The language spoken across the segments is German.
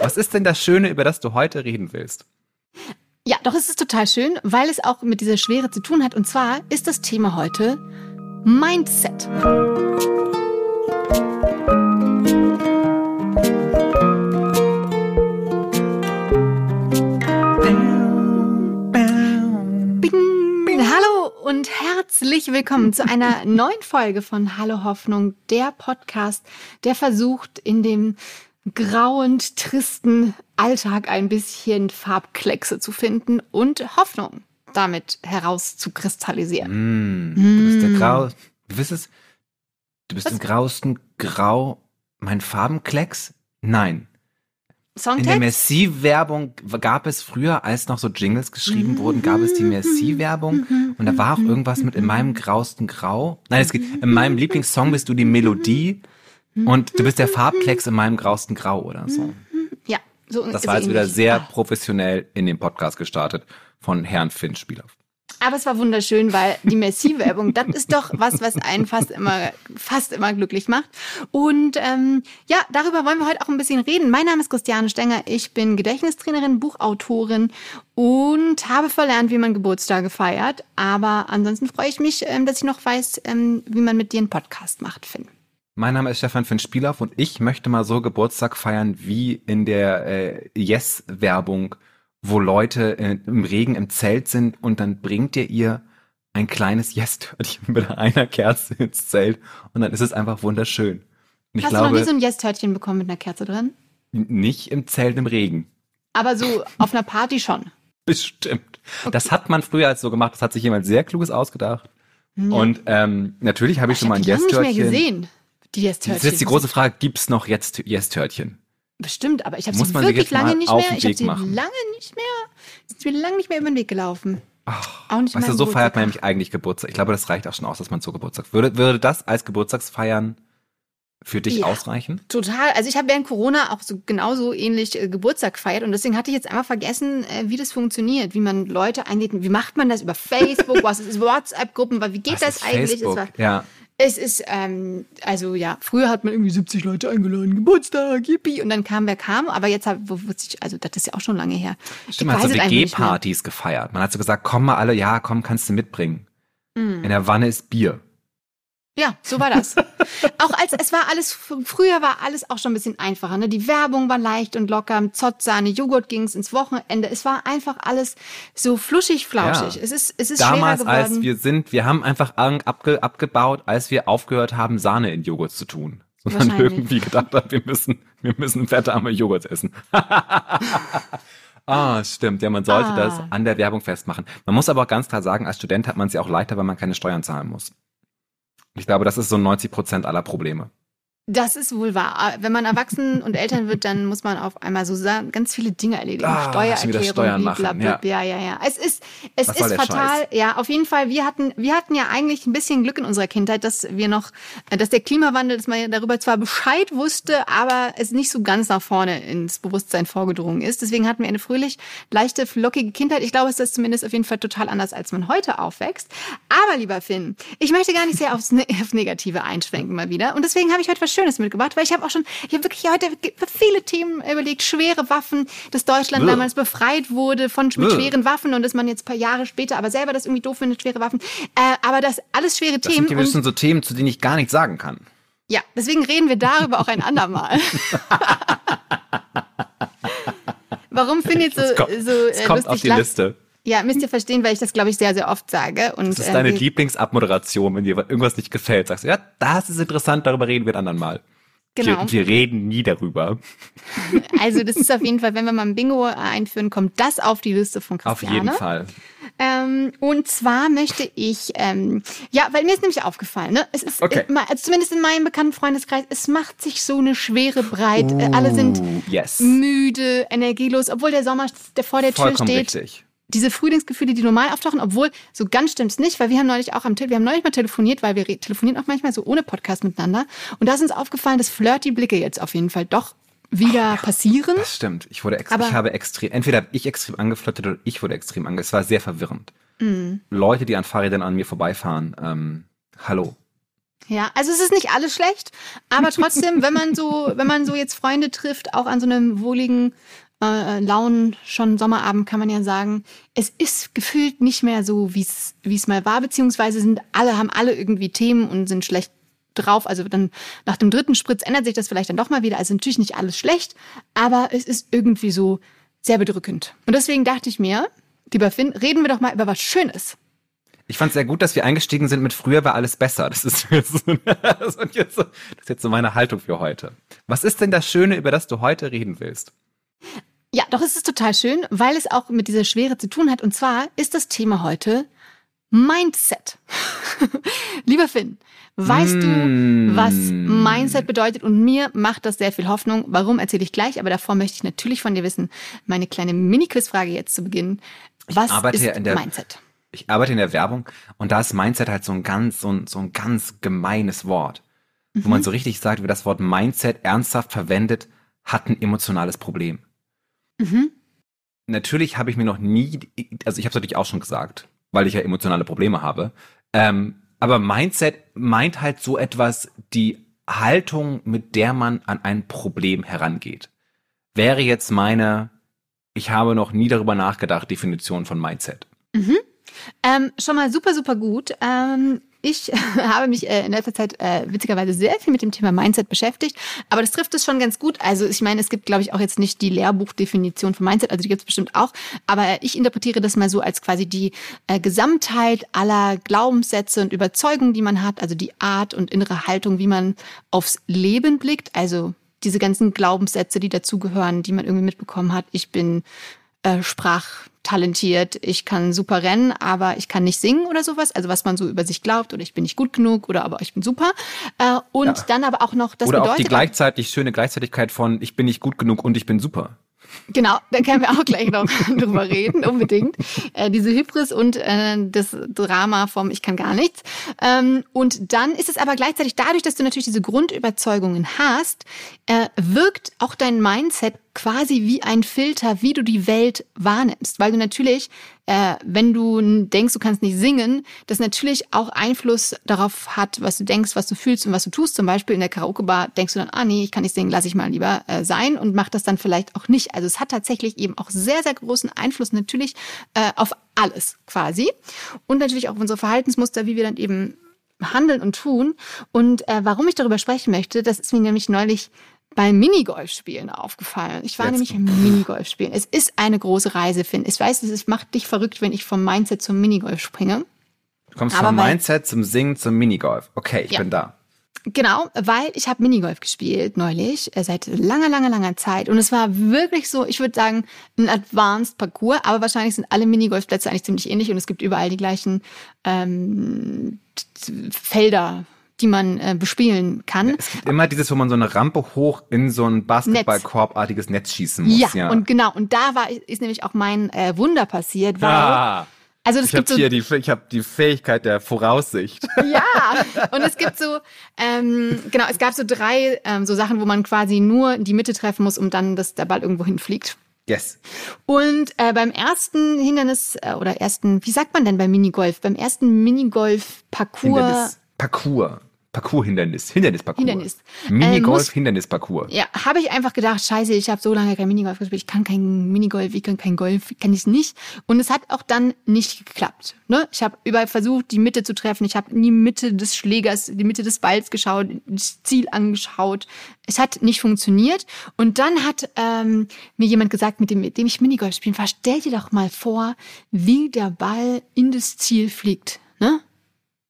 Was ist denn das Schöne, über das du heute reden willst? Ja, doch es ist total schön, weil es auch mit dieser Schwere zu tun hat. Und zwar ist das Thema heute Mindset. Und herzlich willkommen zu einer neuen Folge von Hallo Hoffnung, der Podcast, der versucht, in dem grauend tristen Alltag ein bisschen Farbkleckse zu finden und Hoffnung damit herauszukristallisieren. Mm, du bist der Grau. Du bist es. Du bist Was? im grauesten Grau. Mein Farbenklecks? Nein. In der Songtext? Merci-Werbung gab es früher, als noch so Jingles geschrieben wurden, gab es die Merci-Werbung und da war auch irgendwas mit in meinem grausten Grau. Nein, es geht, in meinem Lieblingssong bist du die Melodie und du bist der Farbklecks in meinem grausten Grau oder so. Ja, so Das so war jetzt wieder ähnlich. sehr Ah. professionell in den Podcast gestartet von Herrn Finn Spieler. Aber es war wunderschön, weil die Merci-Werbung, das ist doch was, was einen fast immer, fast immer glücklich macht. Und ähm, ja, darüber wollen wir heute auch ein bisschen reden. Mein Name ist Christiane Stenger, ich bin Gedächtnistrainerin, Buchautorin und habe verlernt, wie man Geburtstage feiert. Aber ansonsten freue ich mich, ähm, dass ich noch weiß, ähm, wie man mit dir einen Podcast macht, Finn. Mein Name ist Stefan Finn Spielauf und ich möchte mal so Geburtstag feiern wie in der äh, Yes-Werbung, wo Leute äh, im Regen im Zelt sind und dann bringt ihr ihr ein kleines Yes-Törtchen mit einer Kerze ins Zelt und dann ist es einfach wunderschön. Und ich Hast du noch glaube, nie so ein Yes-Törtchen bekommen mit einer Kerze drin? nicht im Zelt im Regen. Aber so auf einer Party schon. Bestimmt. Das hat man früher als so gemacht, das hat sich jemand sehr Kluges ausgedacht. Und ähm, natürlich habe ich Ich schon mal habe ein die lange nicht mehr Yes-Törtchen. gesehen. Die Das Yes-Törtchen. ist jetzt die große Frage, gibt's noch jetzt Yes-Törtchen? Bestimmt, aber ich habe sie wirklich lange nicht mehr. Ich habe sie lange nicht mehr. Ist mir lange nicht mehr über den Weg gelaufen. Ach, Auch nicht weißt du, so feiert man nämlich eigentlich Geburtstag. Ich glaube, das reicht auch schon aus, dass man so Geburtstag. Würde, würde das als Geburtstagsfeiern für dich Ja. ausreichen? Total. Also ich habe während Corona auch so genauso ähnlich äh, Geburtstag gefeiert und deswegen hatte ich jetzt einmal vergessen, äh, wie das funktioniert, wie man Leute einlädt. Wie macht man das über Facebook? Was ist WhatsApp-Gruppen? Wie geht Was das eigentlich? Facebook? Es, war, ja. Es ist, ähm, also ja, früher hat man irgendwie 70 Leute eingeladen, Geburtstag, yippie, und dann kam, wer kam, aber jetzt wo, sich, also das ist ja auch schon lange her. Stimmt, man Ich hat so. WG-Partys gefeiert. Man hat so gesagt, komm mal alle, ja, komm, kannst du mitbringen. Mhm. In der Wanne ist Bier. Ja, so war das. auch als es war alles früher war alles auch schon ein bisschen einfacher. Ne? Die Werbung war leicht und locker, mit Zotzsahne, Joghurt ging's ins Wochenende. Es war einfach alles so fluschig, flauschig. Ja. Es ist es ist Damals, schwerer geworden. als wir sind, wir haben einfach abge, abgebaut, als wir aufgehört haben, Sahne in Joghurt zu tun. Sondern irgendwie gedacht haben, wir müssen, wir müssen fettarme Joghurt essen. Ah, stimmt. Ja, man sollte Ah. das an der Werbung festmachen. Man muss aber auch ganz klar sagen, als Student hat man es ja auch leichter, weil man keine Steuern zahlen muss. Ich glaube, das ist so 90 Prozent aller Probleme. Das ist wohl wahr. Wenn man erwachsen und Eltern wird, dann muss man auf einmal so ganz viele Dinge erledigen. Ah, Steuererklärung, Steuern machen, blablabla. ja, ja, ja. Es ist, es Was ist fatal. Ja, auf jeden Fall. Wir hatten, wir hatten ja eigentlich ein bisschen Glück in unserer Kindheit, dass wir noch, äh, dass der Klimawandel, dass man ja darüber zwar Bescheid wusste, aber es nicht so ganz nach vorne ins Bewusstsein vorgedrungen ist. Deswegen hatten wir eine fröhlich, leichte, flockige Kindheit. Ich glaube, es ist zumindest auf jeden Fall total anders, als man heute aufwächst. Aber lieber Finn, ich möchte gar nicht sehr aufs, Ne- auf Negative einschwenken mal wieder. Und deswegen habe ich heute was Schönes mitgebracht, weil ich habe auch schon, ich habe wirklich heute viele Themen überlegt. Schwere Waffen, dass Deutschland Bäh. damals befreit wurde von mit Bäh. schweren Waffen und dass man jetzt ein paar Jahre später aber selber das irgendwie doof findet, schwere Waffen. Äh, aber das alles schwere Das Themen. sind und- gewissen so Themen, zu denen ich gar nichts sagen kann. ja, deswegen reden wir darüber auch ein andermal. Warum findet so, kommt, so äh, lustig auf die Liste. Ja, müsst ihr verstehen, weil ich das, glaube ich, sehr, sehr oft sage. Und, Das ist deine äh, Lieblingsabmoderation, wenn dir irgendwas nicht gefällt. Sagst du, ja, das ist interessant, darüber reden wir ein anderen Mal. Genau. Wir, wir reden nie darüber. Also das ist auf jeden Fall, wenn wir mal ein Bingo einführen, kommt das auf die Liste von Auf Christiane. jeden Fall. Ähm, und zwar möchte ich, ähm, ja, weil mir ist nämlich aufgefallen, ne? Es ist, Okay. äh, also zumindest in meinem bekannten Freundeskreis, es macht sich so eine Schwere breit. Äh, Alle sind Uh, yes. müde, energielos, obwohl der Sommer der vor der Tür Vollkommen steht. richtig. Diese Frühlingsgefühle, die normal auftauchen, obwohl so ganz stimmt's nicht, weil wir haben neulich auch am Telefon, wir haben neulich mal telefoniert, weil wir re- telefonieren auch manchmal so ohne Podcast miteinander. Und da ist uns aufgefallen, dass flirty Blicke jetzt auf jeden Fall doch wieder passieren. Das stimmt. Ich wurde Aber- ich habe extrem, entweder hab ich extrem angeflirtet oder ich wurde extrem ange. Es war sehr verwirrend. Mhm. Leute, die an Fahrrädern an mir vorbeifahren, ähm, hallo. Ja, also es ist nicht alles schlecht, aber trotzdem, wenn man so, wenn man so jetzt Freunde trifft, auch an so einem wohligen, äh, lauen, schon Sommerabend, kann man ja sagen, es ist gefühlt nicht mehr so, wie es mal war, beziehungsweise sind alle, haben alle irgendwie Themen und sind schlecht drauf. Also dann nach dem dritten Spritz ändert sich das vielleicht dann doch mal wieder. Also natürlich nicht alles schlecht, aber es ist irgendwie so sehr bedrückend. Und deswegen dachte ich mir, lieber Finn, reden wir doch mal über was Schönes. Ich fand es sehr gut, dass wir eingestiegen sind mit früher war alles besser. Das ist, jetzt das ist so, das ist jetzt so meine Haltung für heute. Was ist denn das Schöne, über das du heute reden willst? Ja, doch es ist total schön, weil es auch mit dieser Schwere zu tun hat. Und zwar ist das Thema heute Mindset. Lieber Finn, weißt mm. du, was Mindset bedeutet? Und mir macht das sehr viel Hoffnung. Warum erzähle ich gleich? Aber davor möchte ich natürlich von dir wissen, meine kleine Mini-Quiz-Frage jetzt zu Beginn. Was ist ja der, Mindset? Ich arbeite in der Werbung und da ist Mindset halt so ein ganz, so ein, so ein ganz gemeines Wort. Mhm. Wo man so richtig sagt, wie das Wort Mindset ernsthaft verwendet, hat ein emotionales Problem. Mhm. Natürlich habe ich mir noch nie, also ich habe es natürlich auch schon gesagt, weil ich ja emotionale Probleme habe. Ähm, aber Mindset meint halt so etwas, die Haltung, mit der man an ein Problem herangeht. Wäre jetzt meine, ich habe noch nie darüber nachgedacht, Definition von Mindset. Mhm. Ähm, schon mal super, super gut. Ähm, ich habe mich äh, in letzter Zeit äh, witzigerweise sehr viel mit dem Thema Mindset beschäftigt, aber das trifft es schon ganz gut. Also ich meine, es gibt, glaube ich, auch jetzt nicht die Lehrbuchdefinition von Mindset, also die gibt es bestimmt auch, aber ich interpretiere das mal so als quasi die äh, Gesamtheit aller Glaubenssätze und Überzeugungen, die man hat, also die Art und innere Haltung, wie man aufs Leben blickt, also diese ganzen Glaubenssätze, die dazugehören, die man irgendwie mitbekommen hat. Ich bin äh, sprachtalentiert, ich kann super rennen, aber ich kann nicht singen oder sowas. Also was man so über sich glaubt oder ich bin nicht gut genug oder aber ich bin super. Äh, und ja. dann aber auch noch das oder bedeutet auch die gleichzeitig schöne Gleichzeitigkeit von ich bin nicht gut genug und ich bin super. Genau, da können wir auch gleich noch drüber reden, unbedingt. Äh, diese Hybris und äh, das Drama vom Ich kann gar nichts. Ähm, und dann ist es aber gleichzeitig dadurch, dass du natürlich diese Grundüberzeugungen hast, äh, wirkt auch dein Mindset quasi wie ein Filter, wie du die Welt wahrnimmst. Weil du natürlich, äh, wenn du denkst, du kannst nicht singen, das natürlich auch Einfluss darauf hat, was du denkst, was du fühlst und was du tust. Zum Beispiel in der Karaoke-Bar denkst du dann, ah nee, ich kann nicht singen, lass ich mal lieber äh, sein und mach das dann vielleicht auch nicht. Also es hat tatsächlich eben auch sehr, sehr großen Einfluss natürlich äh, auf alles quasi. Und natürlich auch auf unsere Verhaltensmuster, wie wir dann eben handeln und tun. Und äh, warum ich darüber sprechen möchte, das ist mir nämlich neulich beim Minigolfspielen aufgefallen. Ich war Jetzt. nämlich im Minigolfspielen. Es ist eine große Reise, Finn. Ich weiß, es macht dich verrückt, wenn ich vom Mindset zum Minigolf springe. Du kommst Aber vom Mindset zum Singen zum Minigolf. Okay, ich ja. bin da. Genau, weil ich habe Minigolf gespielt neulich, äh, seit langer, langer, langer Zeit. Und es war wirklich so, ich würde sagen, ein Advanced Parcours, aber wahrscheinlich sind alle Minigolfplätze eigentlich ziemlich ähnlich und es gibt überall die gleichen ähm, Felder, die man äh, bespielen kann. Es gibt immer dieses, wo man so eine Rampe hoch in so ein Basketballkorbartiges Netz schießen muss. Ja, ja, und genau. Und da war ist nämlich auch mein äh, Wunder passiert, weil ah. Also das ich habe hier die, ich habe die Fähigkeit der Voraussicht. Ja, und es gibt so, ähm, genau, es gab so drei ähm, so Sachen, wo man quasi nur in die Mitte treffen muss, um dann, dass der Ball irgendwo hinfliegt. Yes. Und äh, beim ersten Hindernis äh, oder ersten, wie sagt man denn beim Minigolf? Beim ersten Minigolf-Parcours. Parcours. Parcours-Hindernis, Hindernisparcours. Hindernis. Minigolf-Hindernisparcours. Äh, ja, habe ich einfach gedacht, scheiße, ich habe so lange kein Minigolf gespielt, ich kann kein Minigolf, ich kann kein Golf, kann ich nicht. Und es hat auch dann nicht geklappt. Ne? Ich habe überall versucht, die Mitte zu treffen. Ich habe in die Mitte des Schlägers, die Mitte des Balls geschaut, das Ziel angeschaut. Es hat nicht funktioniert. Und dann hat ähm, mir jemand gesagt, mit dem, mit dem ich Minigolf spielen war, stell dir doch mal vor, wie der Ball in das Ziel fliegt. Ne?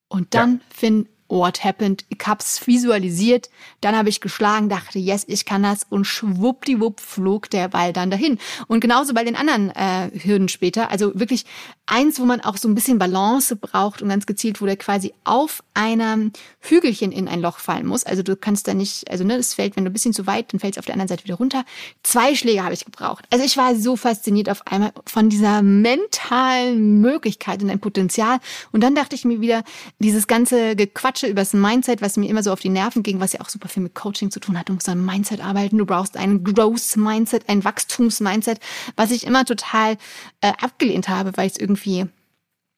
Und dann, ja. Finn, what happened? Ich hab's visualisiert, dann habe ich geschlagen, dachte, yes, ich kann das und schwuppdiwupp flog der Ball dann dahin. Und genauso bei den anderen äh, Hürden später, also wirklich eins, wo man auch so ein bisschen Balance braucht und ganz gezielt, wo der quasi auf einem Hügelchen in ein Loch fallen muss. Also du kannst da nicht, also ne, das fällt, wenn du ein bisschen zu weit, dann fällt es auf der anderen Seite wieder runter. Zwei Schläge habe ich gebraucht. Also ich war so fasziniert auf einmal von dieser mentalen Möglichkeit und ein Potenzial. Und dann dachte ich mir wieder, dieses ganze Gequatsche über das Mindset, was mir immer so auf die Nerven ging, was ja auch super viel mit Coaching zu tun hat. Du musst an Mindset arbeiten, du brauchst ein Growth-Mindset, ein Wachstums-Mindset, was ich immer total äh, abgelehnt habe, weil es irgendwie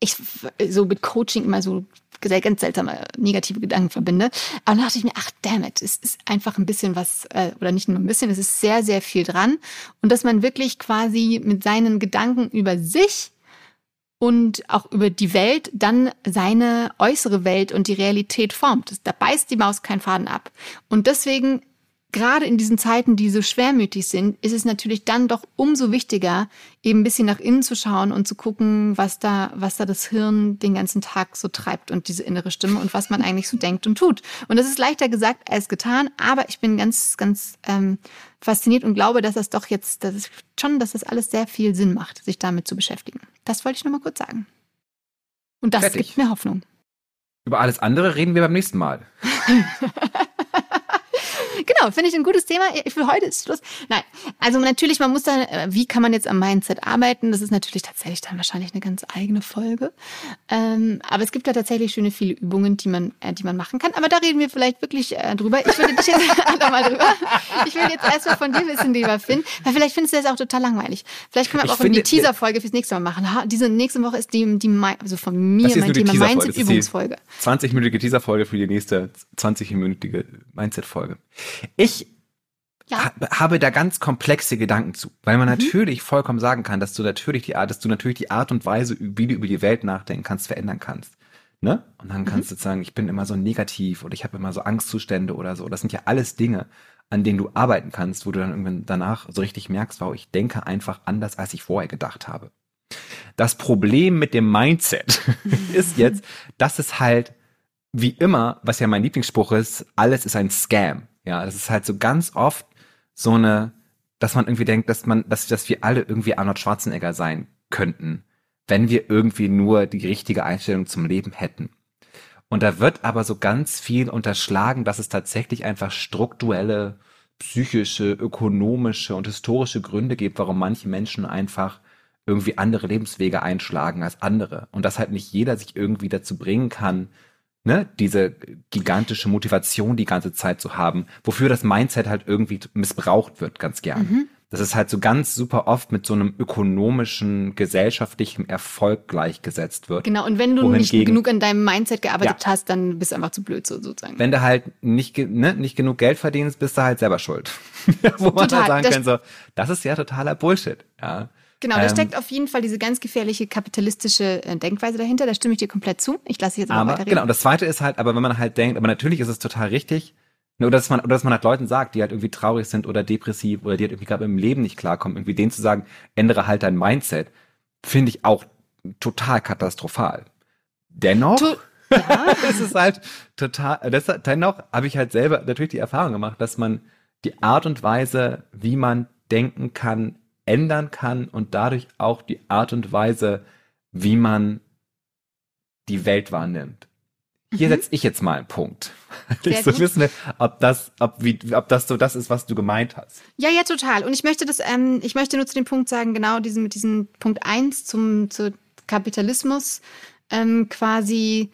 ich so mit Coaching immer so ganz seltsame negative Gedanken verbinde. Aber dann dachte ich mir, ach damn it, es ist einfach ein bisschen was, äh, oder nicht nur ein bisschen, es ist sehr, sehr viel dran. Und dass man wirklich quasi mit seinen Gedanken über sich und auch über die Welt dann seine äußere Welt und die Realität formt. Da beißt die Maus keinen Faden ab. Und deswegen gerade in diesen Zeiten, die so schwermütig sind, ist es natürlich dann doch umso wichtiger, eben ein bisschen nach innen zu schauen und zu gucken, was da, was da das Hirn den ganzen Tag so treibt und diese innere Stimme und was man eigentlich so denkt und tut. Und das ist leichter gesagt als getan, aber ich bin ganz, ganz ähm, fasziniert und glaube, dass das doch jetzt, dass es schon, dass das alles sehr viel Sinn macht, sich damit zu beschäftigen. Das wollte ich nur mal kurz sagen. Und das Fertig. gibt mir Hoffnung. Über alles andere reden wir beim nächsten Mal. genau, finde ich ein gutes Thema. Für heute ist Schluss. Nein, also natürlich, man muss dann, äh, wie kann man jetzt am Mindset arbeiten? Das ist natürlich tatsächlich dann wahrscheinlich eine ganz eigene Folge. Ähm, aber es gibt da tatsächlich schöne viele Übungen, die man, äh, die man machen kann. Aber da reden wir vielleicht wirklich äh, drüber. Ich würde dich jetzt mal drüber. Ich will jetzt erstmal von dir wissen, lieber Finn, weil vielleicht findest du das auch total langweilig. Vielleicht können wir auch finde, die Teaser-Folge fürs nächste Mal machen. Ha, diese nächste Woche ist die, die also von mir mein Thema Mindset-Übungsfolge. 20-minütige Teaser-Folge für die nächste 20-minütige Mindset-Folge. Ich ja. habe da ganz komplexe Gedanken zu, weil man mhm. natürlich vollkommen sagen kann, dass du natürlich die Art, dass du natürlich die Art und Weise, wie du über die Welt nachdenken kannst, verändern kannst. Ne? Und dann kannst mhm. du sagen, ich bin immer so negativ oder ich habe immer so Angstzustände oder so. Das sind ja alles Dinge, an denen du arbeiten kannst, wo du dann irgendwann danach so richtig merkst, wow, ich denke einfach anders, als ich vorher gedacht habe. Das Problem mit dem Mindset ist jetzt, dass es halt wie immer, was ja mein Lieblingsspruch ist, alles ist ein Scam. Ja, das ist halt so ganz oft so eine, dass man irgendwie denkt, dass man, dass, dass wir alle irgendwie Arnold Schwarzenegger sein könnten, wenn wir irgendwie nur die richtige Einstellung zum Leben hätten. Und da wird aber so ganz viel unterschlagen, dass es tatsächlich einfach strukturelle, psychische, ökonomische und historische Gründe gibt, warum manche Menschen einfach irgendwie andere Lebenswege einschlagen als andere. Und dass halt nicht jeder sich irgendwie dazu bringen kann, ne, diese gigantische Motivation die ganze Zeit zu haben, wofür das Mindset halt irgendwie missbraucht wird, ganz gern. Mhm. Das ist halt so ganz super oft mit so einem ökonomischen, gesellschaftlichen Erfolg gleichgesetzt wird. Genau, und wenn du nicht genug an deinem Mindset gearbeitet ja. hast, dann bist du einfach zu blöd, so, sozusagen. Wenn du halt nicht, ne, nicht genug Geld verdienst, bist du halt selber schuld. Wo man Total. dann sagen kann, so, das ist ja totaler Bullshit, ja. Genau, da ähm, steckt auf jeden Fall diese ganz gefährliche kapitalistische äh, Denkweise dahinter. Da stimme ich dir komplett zu. Ich lasse jetzt aber weiterreden. Genau, und das Zweite ist halt, aber wenn man halt denkt, aber natürlich ist es total richtig, ne, oder dass man, oder dass man halt Leuten sagt, die halt irgendwie traurig sind oder depressiv oder die halt irgendwie gerade im Leben nicht klarkommen, irgendwie denen zu sagen, ändere halt dein Mindset, finde ich auch total katastrophal. Dennoch. Tu ja. es ist halt total, das, dennoch habe ich halt selber natürlich die Erfahrung gemacht, dass man die Art und Weise, wie man denken kann, ändern kann und dadurch auch die Art und Weise, wie man die Welt wahrnimmt. Hier mhm. setze ich jetzt mal einen Punkt. Sehr ich so wissen, ob das, ob, wie, ob das so das ist, was du gemeint hast. Ja, ja, total. Und ich möchte das, ähm, ich möchte nur zu dem Punkt sagen, genau diesen, mit diesem Punkt eins zum, zu Kapitalismus, ähm, quasi,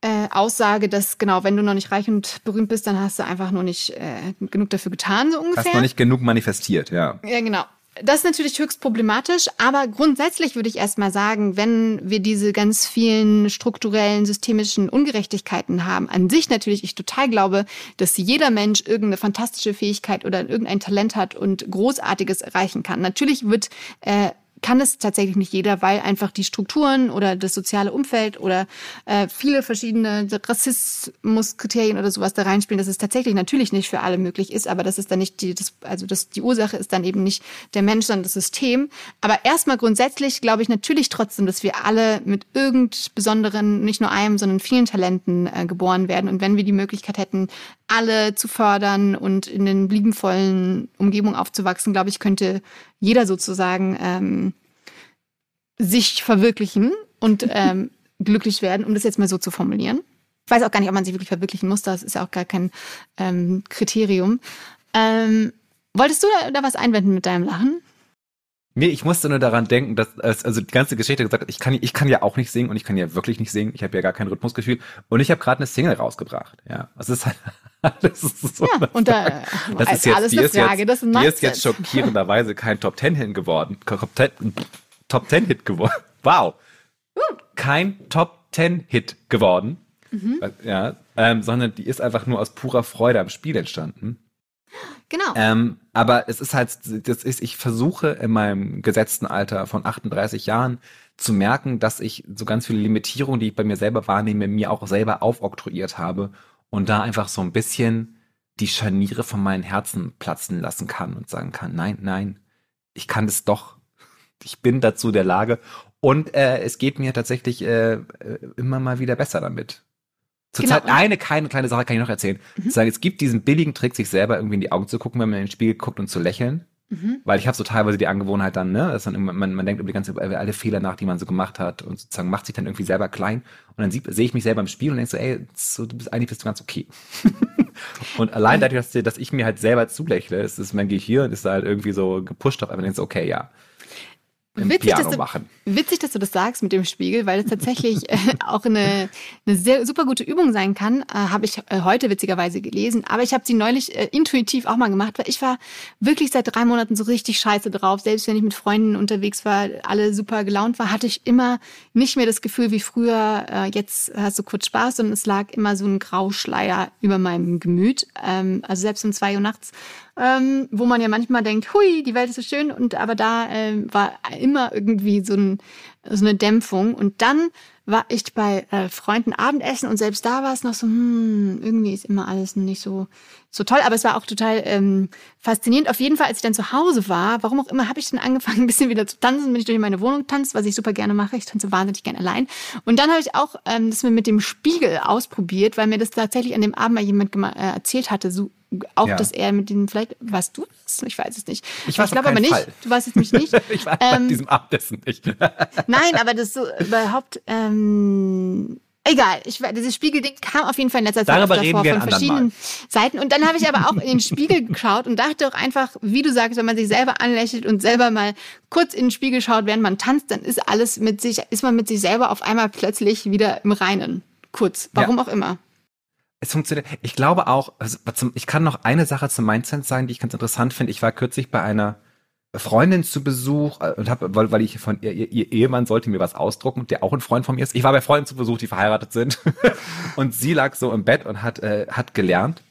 äh, Aussage, dass genau, wenn du noch nicht reich und berühmt bist, dann hast du einfach nur nicht äh, genug dafür getan, so ungefähr. Hast noch nicht genug manifestiert, ja. Ja, genau. Das ist natürlich höchst problematisch, aber grundsätzlich würde ich erstmal sagen, wenn wir diese ganz vielen strukturellen, systemischen Ungerechtigkeiten haben, an sich natürlich ich total glaube, dass jeder Mensch irgendeine fantastische Fähigkeit oder irgendein Talent hat und Großartiges erreichen kann. Natürlich wird äh, kann es tatsächlich nicht jeder, weil einfach die Strukturen oder das soziale Umfeld oder äh, viele verschiedene Rassismuskriterien oder sowas da reinspielen, dass es tatsächlich natürlich nicht für alle möglich ist, aber das ist dann nicht die, das, also das, die Ursache ist dann eben nicht der Mensch, sondern das System. Aber erstmal grundsätzlich glaube ich natürlich trotzdem, dass wir alle mit irgend besonderen, nicht nur einem, sondern vielen Talenten äh, geboren werden. Und wenn wir die Möglichkeit hätten, alle zu fördern und in den liebenvollen Umgebungen aufzuwachsen, glaube ich, könnte jeder sozusagen ähm, sich verwirklichen und ähm, glücklich werden, um das jetzt mal so zu formulieren. Ich weiß auch gar nicht, ob man sich wirklich verwirklichen muss, das ist ja auch gar kein ähm, Kriterium. Ähm, wolltest du da, da was einwenden mit deinem Lachen? Nee, ich musste nur daran denken, dass also die ganze Geschichte gesagt hat, ich kann ich kann ja auch nicht singen und ich kann ja wirklich nicht singen. Ich habe ja gar kein Rhythmusgefühl und ich habe gerade eine Single rausgebracht. Ja, das ist halt das ist so. Ja, und da das ist jetzt, alles die eine Frage, das ist, die ist jetzt schockierenderweise kein Top Ten Hit geworden. Top Ten, Top Ten Hit geworden. Wow, kein Top Ten Hit geworden. mhm. ja, ähm, sondern die ist einfach nur aus purer Freude am Spiel entstanden. Genau. Ähm, aber es ist halt, das ist, ich versuche in meinem gesetzten Alter von 38 Jahren zu merken, dass ich so ganz viele Limitierungen, die ich bei mir selber wahrnehme, mir auch selber aufoktroyiert habe und da einfach so ein bisschen die Scharniere von meinem Herzen platzen lassen kann und sagen kann, nein, nein, ich kann das doch. Ich bin dazu der Lage und äh, es geht mir tatsächlich äh, äh immer mal wieder besser damit. Zurzeit genau. eine keine kleine Sache kann ich noch erzählen. Mhm. Sagen, es gibt diesen billigen Trick, sich selber irgendwie in die Augen zu gucken, wenn man in den Spiegel guckt und zu lächeln. Mhm. Weil ich habe so teilweise die Angewohnheit dann, ne, dass dann man, man denkt über die ganze alle Fehler nach, die man so gemacht hat und sozusagen macht sich dann irgendwie selber klein und dann sehe ich mich selber im Spiel und denke so, ey, so, du bist eigentlich bist du ganz okay. und allein dadurch, dass, dass ich mir halt selber zulächle, ist, ist mein Gehirn ist da halt irgendwie so gepusht auf, aber denkst so, okay, ja witzig, dass du. Witzig, dass du das sagst mit dem Spiegel, weil es tatsächlich äh, auch eine, eine sehr super gute Übung sein kann. Äh, Habe ich äh, heute witzigerweise gelesen, aber ich habe sie neulich äh, intuitiv auch mal gemacht, weil ich war wirklich seit drei Monaten so richtig scheiße drauf. Selbst wenn ich mit Freunden unterwegs war, alle super gelaunt war, hatte ich immer nicht mehr das Gefühl wie früher, äh, jetzt hast du kurz Spaß, sondern es lag immer so ein Grauschleier über meinem Gemüt. Ähm, also selbst um zwei Uhr nachts ähm, wo man ja manchmal denkt, hui, die Welt ist so schön, und aber da ähm, war immer irgendwie so, ein, so eine Dämpfung. Und dann war ich bei äh, Freunden Abendessen und selbst da war es noch so, hm, irgendwie ist immer alles nicht so so toll, aber es war auch total ähm, faszinierend. Auf jeden Fall, als ich dann zu Hause war, warum auch immer, habe ich dann angefangen, ein bisschen wieder zu tanzen, bin ich durch meine Wohnung tanzt, was ich super gerne mache. Ich tanze wahnsinnig gerne allein. Und dann habe ich auch ähm, das mit dem Spiegel ausprobiert, weil mir das tatsächlich an dem Abend mal jemand äh, erzählt hatte, so auch, ja. dass er mit den, vielleicht warst du das? Ich weiß es nicht. Ich, ich glaube aber nicht. Fall. Du weißt es mich nicht. ich war ähm, bei diesem Abendessen nicht. nein, aber das so überhaupt, ähm, Egal, ich, dieses Spiegelding kam auf jeden Fall in letzter Zeit Darüber davor von verschiedenen Mal. Seiten. Und dann habe ich aber auch in den Spiegel geschaut und dachte auch einfach, wie du sagst, wenn man sich selber anlächelt und selber mal kurz in den Spiegel schaut, während man tanzt, dann ist alles mit sich, ist man mit sich selber auf einmal plötzlich wieder im Reinen. Kurz. Warum ja. auch immer. Es funktioniert. Ich glaube auch, also ich kann noch eine Sache zum Mindset sagen, die ich ganz interessant finde. Ich war kürzlich bei einer Freundin zu Besuch äh, und habe, weil, weil ich von ihr, ihr Ehemann sollte mir was ausdrucken, der auch ein Freund von mir ist. Ich war bei Freunden zu Besuch, die verheiratet sind. und sie lag so im Bett und hat, äh, hat gelernt.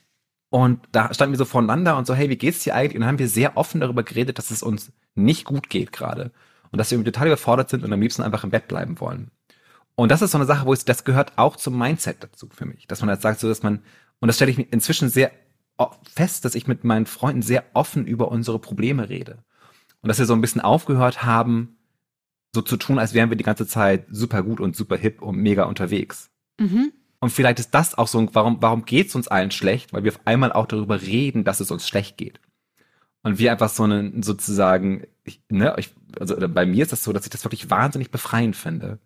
Und da standen wir so voneinander und so, hey, wie geht's dir eigentlich? Und dann haben wir sehr offen darüber geredet, dass es uns nicht gut geht gerade. Und dass wir total überfordert sind und am liebsten einfach im Bett bleiben wollen. Und das ist so eine Sache, wo ich, das gehört auch zum Mindset dazu für mich. Dass man halt sagt, so dass man, und das stelle ich inzwischen sehr fest, dass ich mit meinen Freunden sehr offen über unsere Probleme rede. Und dass wir so ein bisschen aufgehört haben, so zu tun, als wären wir die ganze Zeit super gut und super hip und mega unterwegs. Mhm. Und vielleicht ist das auch so, warum, warum geht's uns allen schlecht? Weil wir auf einmal auch darüber reden, dass es uns schlecht geht. Und wir einfach so einen, sozusagen, ich, ne, ich, also bei mir ist das so, dass ich das wirklich wahnsinnig befreiend finde.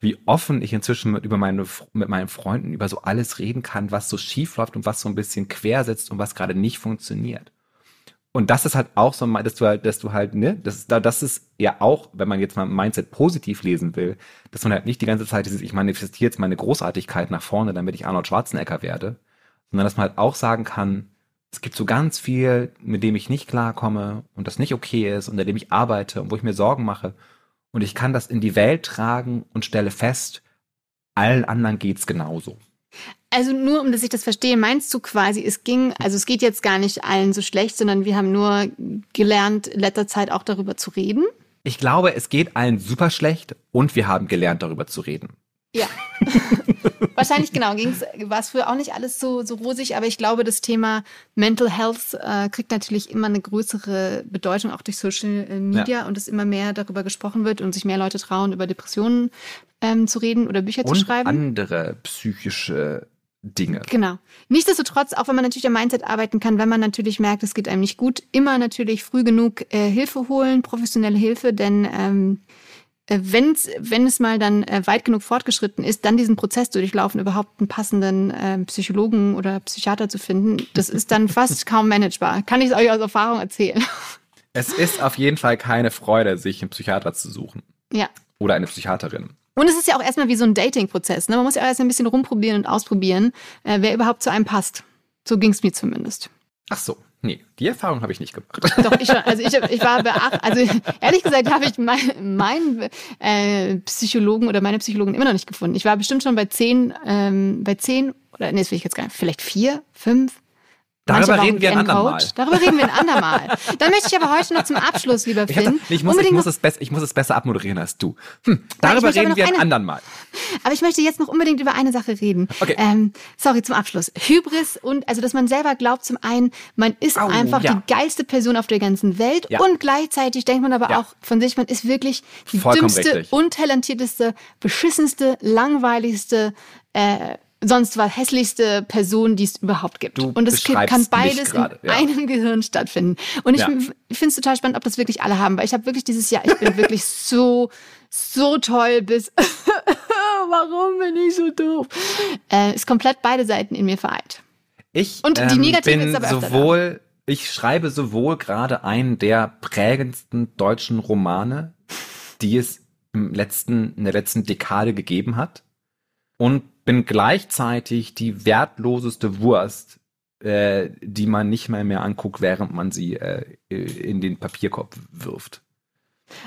Wie offen ich inzwischen mit, über meine, mit meinen Freunden über so alles reden kann, was so schief läuft und was so ein bisschen quer sitzt und was gerade nicht funktioniert. Und das ist halt auch so, dass du halt, dass du halt, ne, das ist, das ist ja auch, wenn man jetzt mal Mindset positiv lesen will, dass man halt nicht die ganze Zeit dieses, ich manifestiere jetzt meine Großartigkeit nach vorne, damit ich Arnold Schwarzenegger werde, sondern dass man halt auch sagen kann, es gibt so ganz viel, mit dem ich nicht klarkomme und das nicht okay ist, unter dem ich arbeite und wo ich mir Sorgen mache. Und ich kann das in die Welt tragen und stelle fest, allen anderen geht's genauso. Also nur, um dass ich das verstehe, meinst du quasi, es ging, also es geht jetzt gar nicht allen so schlecht, sondern wir haben nur gelernt, in letzter Zeit auch darüber zu reden? Ich glaube, es geht allen super schlecht und wir haben gelernt, darüber zu reden. Ja. Wahrscheinlich genau. War es früher auch nicht alles so, so rosig, aber ich glaube, das Thema Mental Health äh, kriegt natürlich immer eine größere Bedeutung, auch durch Social äh, Media ja. und es immer mehr darüber gesprochen wird und sich mehr Leute trauen, über Depressionen ähm, zu reden oder Bücher und zu schreiben. Andere psychische Dinge. Genau. Nichtsdestotrotz, auch wenn man natürlich am Mindset arbeiten kann, wenn man natürlich merkt, es geht einem nicht gut, immer natürlich früh genug äh, Hilfe holen, professionelle Hilfe, denn ähm, äh, wenn's, wenn es mal dann äh, weit genug fortgeschritten ist, dann diesen Prozess durchlaufen, überhaupt einen passenden äh, Psychologen oder Psychiater zu finden, das ist dann fast kaum managebar. Kann ich es euch aus Erfahrung erzählen. Es ist auf jeden Fall keine Freude, sich einen Psychiater zu suchen. Ja. Oder eine Psychiaterin. Und es ist ja auch erstmal wie so ein Dating-Prozess. Ne? Man muss ja auch erst ein bisschen rumprobieren und ausprobieren, äh, wer überhaupt zu einem passt. So ging es mir zumindest. Ach so. Nee, die Erfahrung habe ich nicht gemacht. Doch, ich schon. Also ich, ich war beacht, also ehrlich gesagt habe ich meinen mein, äh, Psychologen oder meine Psychologen immer noch nicht gefunden. Ich war bestimmt schon bei zehn, ähm, bei zehn oder nee, das will ich jetzt gar nicht, vielleicht vier, fünf, Darüber reden wir ein andermal. Darüber reden wir ein andermal. Dann möchte ich aber heute noch zum Abschluss, lieber Finn. Ich, muss, ich, muss es besser, ich muss es besser abmoderieren als du. Hm, darüber reden wir ein andermal. Aber ich möchte jetzt noch unbedingt über eine Sache reden. Okay. Ähm, sorry, zum Abschluss. Hybris und, also, dass man selber glaubt, zum einen, man ist oh, einfach ja. die geilste Person auf der ganzen Welt ja. und gleichzeitig denkt man aber ja. auch von sich, man ist wirklich die Vollkommen dümmste, richtig. untalentierteste, beschissenste, langweiligste, äh, sonst war hässlichste Person, die es überhaupt gibt. Du und es kann beides grade, in ja. einem Gehirn stattfinden. Und ich, ja. finde es total spannend, ob das wirklich alle haben, weil ich habe wirklich dieses Jahr, ich bin wirklich so, so toll bis, warum bin ich so doof? Äh, ist komplett beide Seiten in mir vereint. Ich und die ähm, negative bin ist aber sowohl, ich schreibe sowohl gerade einen der prägendsten deutschen Romane, die es im letzten, in der letzten Dekade gegeben hat. Und bin gleichzeitig die wertloseste Wurst, äh, die man nicht mehr mehr anguckt, während man sie äh, in den Papierkorb wirft.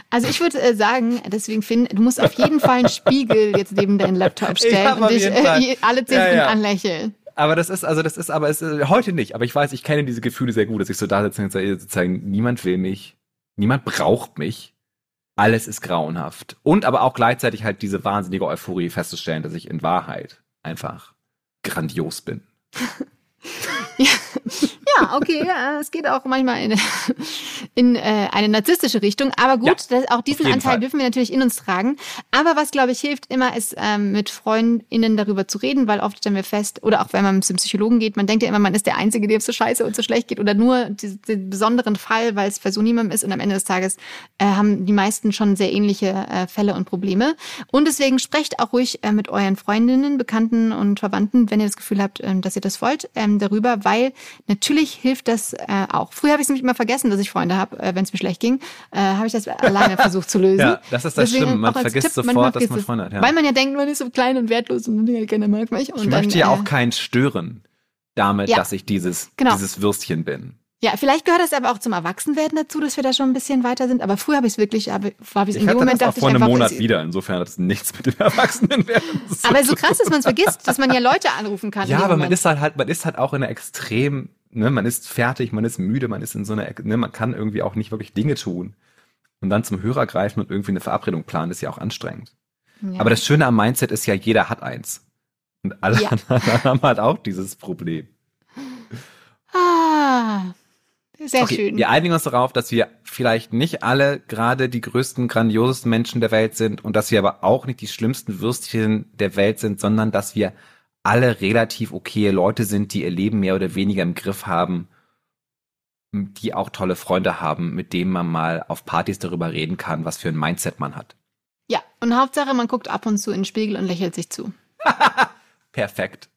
Also ich würde äh, sagen, deswegen Finn, du musst auf jeden Fall einen Spiegel jetzt neben deinen Laptop stellen und dich äh, alle zehn Sekunden ja, ja. anlächeln. Aber das ist, also das ist, aber es ist heute nicht. Aber ich weiß, ich kenne diese Gefühle sehr gut, dass ich so da sitze und sozusagen, niemand will mich, niemand braucht mich alles ist grauenhaft. Und aber auch gleichzeitig halt diese wahnsinnige Euphorie festzustellen, dass ich in Wahrheit einfach grandios bin. ja, ja, okay, ja, es geht auch manchmal in, in äh, eine narzisstische Richtung. Aber gut, ja, das, auch diesen Anteil Fall. dürfen wir natürlich in uns tragen. Aber was, glaube ich, hilft immer, ist ähm, mit FreundInnen darüber zu reden, weil oft stellen wir fest, oder auch wenn man zum Psychologen geht, man denkt ja immer, man ist der Einzige, dem es so scheiße und so schlecht geht oder nur den besonderen Fall, weil es bei so niemandem ist und am Ende des Tages äh, haben die meisten schon sehr ähnliche äh, Fälle und Probleme. Und deswegen sprecht auch ruhig äh, mit euren Freundinnen, Bekannten und Verwandten, wenn ihr das Gefühl habt, äh, dass ihr das wollt, ähm, darüber, weil natürlich natürlich hilft das äh, auch. Früher habe ich es nämlich immer vergessen, dass ich Freunde habe, äh, wenn es mir schlecht ging. Äh, habe ich das alleine versucht zu lösen. Ja, das ist das Deswegen Schlimme. Man vergisst Tipp, sofort, dass man Freunde hat. Ja. Weil man ja denkt, man ist so klein und wertlos und keiner mag mich. Und ich dann, möchte ja auch äh, keinen stören damit, ja, dass ich dieses, genau. dieses Würstchen bin. Ja, vielleicht gehört das aber auch zum Erwachsenwerden dazu, dass wir da schon ein bisschen weiter sind. Aber früher habe ich es wirklich, habe, war ich in dem Moment das auch vor einem Monat wieder. Insofern hat es nichts mit dem Erwachsenenwerden. aber so krass, dass man es vergisst, dass man ja Leute anrufen kann. Ja, aber Moment. man ist halt, halt, man ist halt auch in einer extrem ne, man ist fertig, man ist müde, man ist in so einer, ne, man kann irgendwie auch nicht wirklich Dinge tun. Und dann zum Hörer greifen und irgendwie eine Verabredung planen, ist ja auch anstrengend. Ja. Aber das Schöne am Mindset ist ja, jeder hat eins. Und alle ja. anderen haben halt auch dieses Problem. Ah, sehr okay, schön. Wir einigen uns darauf, dass wir vielleicht nicht alle gerade die größten, grandiosesten Menschen der Welt sind und dass wir aber auch nicht die schlimmsten Würstchen der Welt sind, sondern dass wir alle relativ okay Leute sind, die ihr Leben mehr oder weniger im Griff haben, die auch tolle Freunde haben, mit denen man mal auf Partys darüber reden kann, was für ein Mindset man hat. Ja, und Hauptsache, man guckt ab und zu in den Spiegel und lächelt sich zu. Perfekt.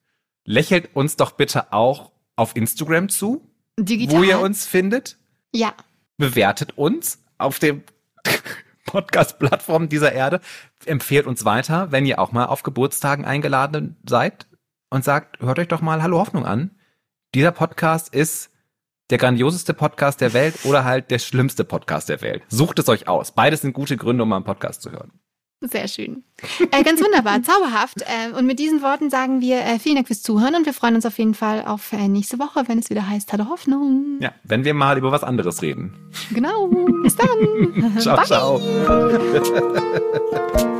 Lächelt uns doch bitte auch auf Instagram zu, Digital. wo ihr uns findet. Ja. Bewertet uns auf dem Podcast-Plattform dieser Erde. Empfehlt uns weiter, wenn ihr auch mal auf Geburtstagen eingeladen seid und sagt, hört euch doch mal Hallo Hoffnung an. Dieser Podcast ist der grandioseste Podcast der Welt oder halt der schlimmste Podcast der Welt. Sucht es euch aus. Beides sind gute Gründe, um mal einen Podcast zu hören. Sehr schön. Äh, ganz wunderbar, zauberhaft. Äh, und mit diesen Worten sagen wir äh, vielen Dank fürs Zuhören und wir freuen uns auf jeden Fall auf äh, nächste Woche, wenn es wieder heißt Hallo Hoffnung. Ja, wenn wir mal über was anderes reden. Genau. Bis dann. ciao, ciao.